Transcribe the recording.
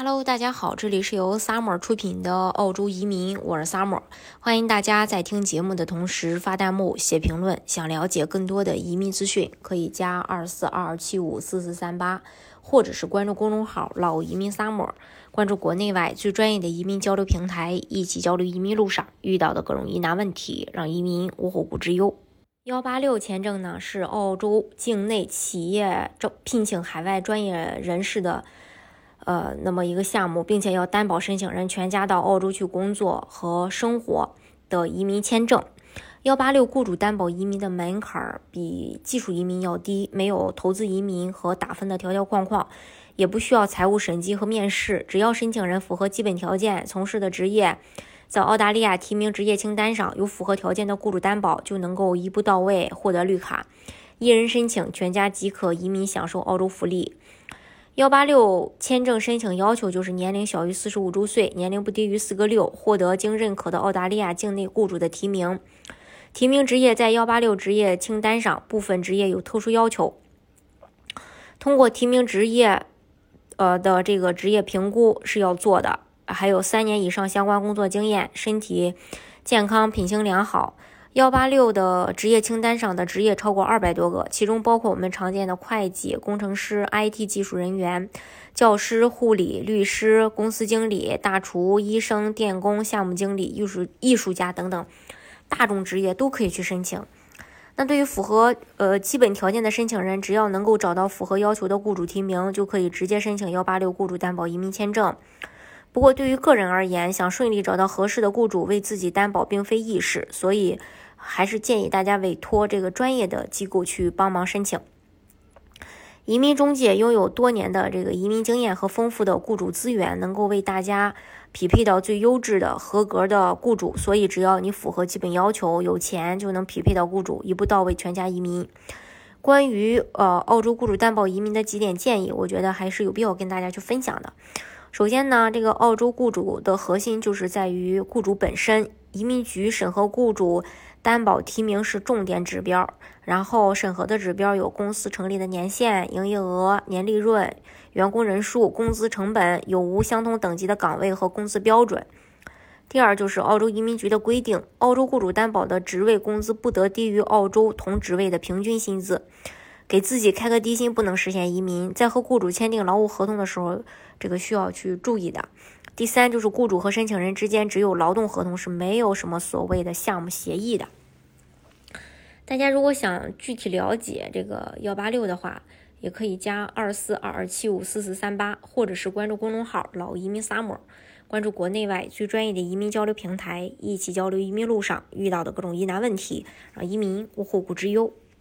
Hello，大家好，这里是由 Summer 出品的澳洲移民，我是 Summer，欢迎大家在听节目的同时发弹幕、写评论。想了解更多的移民资讯，可以加二四二二七五四四三八，或者是关注公众号“老移民 Summer”，关注国内外最专业的移民交流平台，一起交流移民路上遇到的各种疑难问题，让移民无后顾之忧。幺八六签证呢，是澳洲境内企业招聘请海外专业人士的。呃，那么一个项目，并且要担保申请人全家到澳洲去工作和生活的移民签证。幺八六雇主担保移民的门槛儿比技术移民要低，没有投资移民和打分的条条框框，也不需要财务审计和面试，只要申请人符合基本条件，从事的职业在澳大利亚提名职业清单上有符合条件的雇主担保，就能够一步到位获得绿卡，一人申请，全家即可移民享受澳洲福利。幺八六签证申请要求就是年龄小于四十五周岁，年龄不低于四个六，获得经认可的澳大利亚境内雇主的提名，提名职业在幺八六职业清单上，部分职业有特殊要求。通过提名职业，呃的这个职业评估是要做的，还有三年以上相关工作经验，身体健康，品行良好。幺八六的职业清单上的职业超过二百多个，其中包括我们常见的会计、工程师、IT 技术人员、教师、护理、律师、公司经理、大厨、医生、电工、项目经理、艺术艺术家等等，大众职业都可以去申请。那对于符合呃基本条件的申请人，只要能够找到符合要求的雇主提名，就可以直接申请幺八六雇主担保移民签证。不过，对于个人而言，想顺利找到合适的雇主为自己担保，并非易事，所以还是建议大家委托这个专业的机构去帮忙申请。移民中介拥有多年的这个移民经验和丰富的雇主资源，能够为大家匹配到最优质的、合格的雇主。所以，只要你符合基本要求，有钱就能匹配到雇主，一步到位，全家移民。关于呃澳洲雇主担保移民的几点建议，我觉得还是有必要跟大家去分享的。首先呢，这个澳洲雇主的核心就是在于雇主本身，移民局审核雇主担保提名是重点指标。然后审核的指标有公司成立的年限、营业额、年利润、员工人数、工资成本、有无相同等级的岗位和工资标准。第二就是澳洲移民局的规定，澳洲雇主担保的职位工资不得低于澳洲同职位的平均薪资。给自己开个低薪不能实现移民，在和雇主签订劳务合同的时候，这个需要去注意的。第三就是雇主和申请人之间只有劳动合同，是没有什么所谓的项目协议的。大家如果想具体了解这个幺八六的话，也可以加二四二二七五四四三八，或者是关注公众号“老移民 summer”，关注国内外最专业的移民交流平台，一起交流移民路上遇到的各种疑难问题，让移民无后顾之忧。